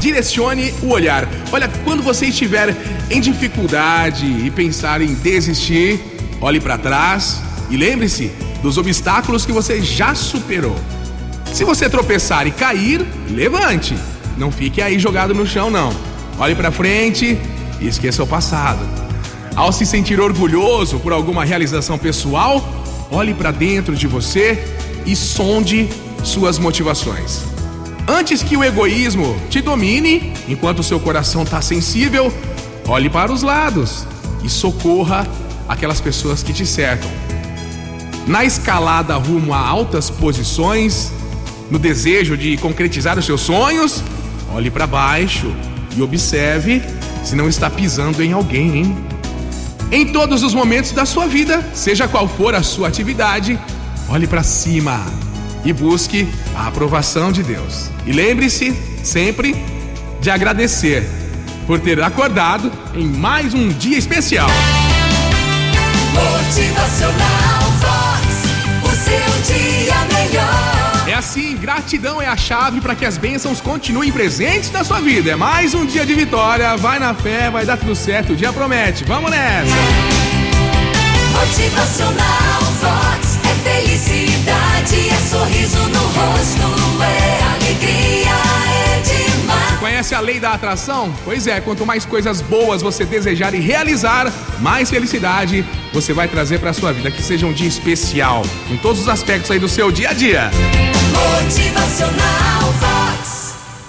Direcione o olhar. Olha, quando você estiver em dificuldade e pensar em desistir, olhe para trás e lembre-se dos obstáculos que você já superou. Se você tropeçar e cair, levante. Não fique aí jogado no chão, não. Olhe para frente e esqueça o passado. Ao se sentir orgulhoso por alguma realização pessoal, olhe para dentro de você e sonde suas motivações. Antes que o egoísmo te domine, enquanto seu coração está sensível, olhe para os lados e socorra aquelas pessoas que te cercam. Na escalada rumo a altas posições, no desejo de concretizar os seus sonhos, olhe para baixo e observe se não está pisando em alguém, hein? Em todos os momentos da sua vida, seja qual for a sua atividade, olhe para cima e busque a aprovação de Deus. E lembre-se sempre de agradecer por ter acordado em mais um dia especial. Motivacional Vox. O seu dia melhor. É assim, gratidão é a chave para que as bênçãos continuem presentes na sua vida. É mais um dia de vitória. Vai na fé, vai dar tudo certo. O dia promete. Vamos nessa! Motivacional Conhece a lei da atração? Pois é, quanto mais coisas boas você desejar e realizar, mais felicidade você vai trazer para sua vida. Que seja um dia especial em todos os aspectos aí do seu dia a dia. Motivacional.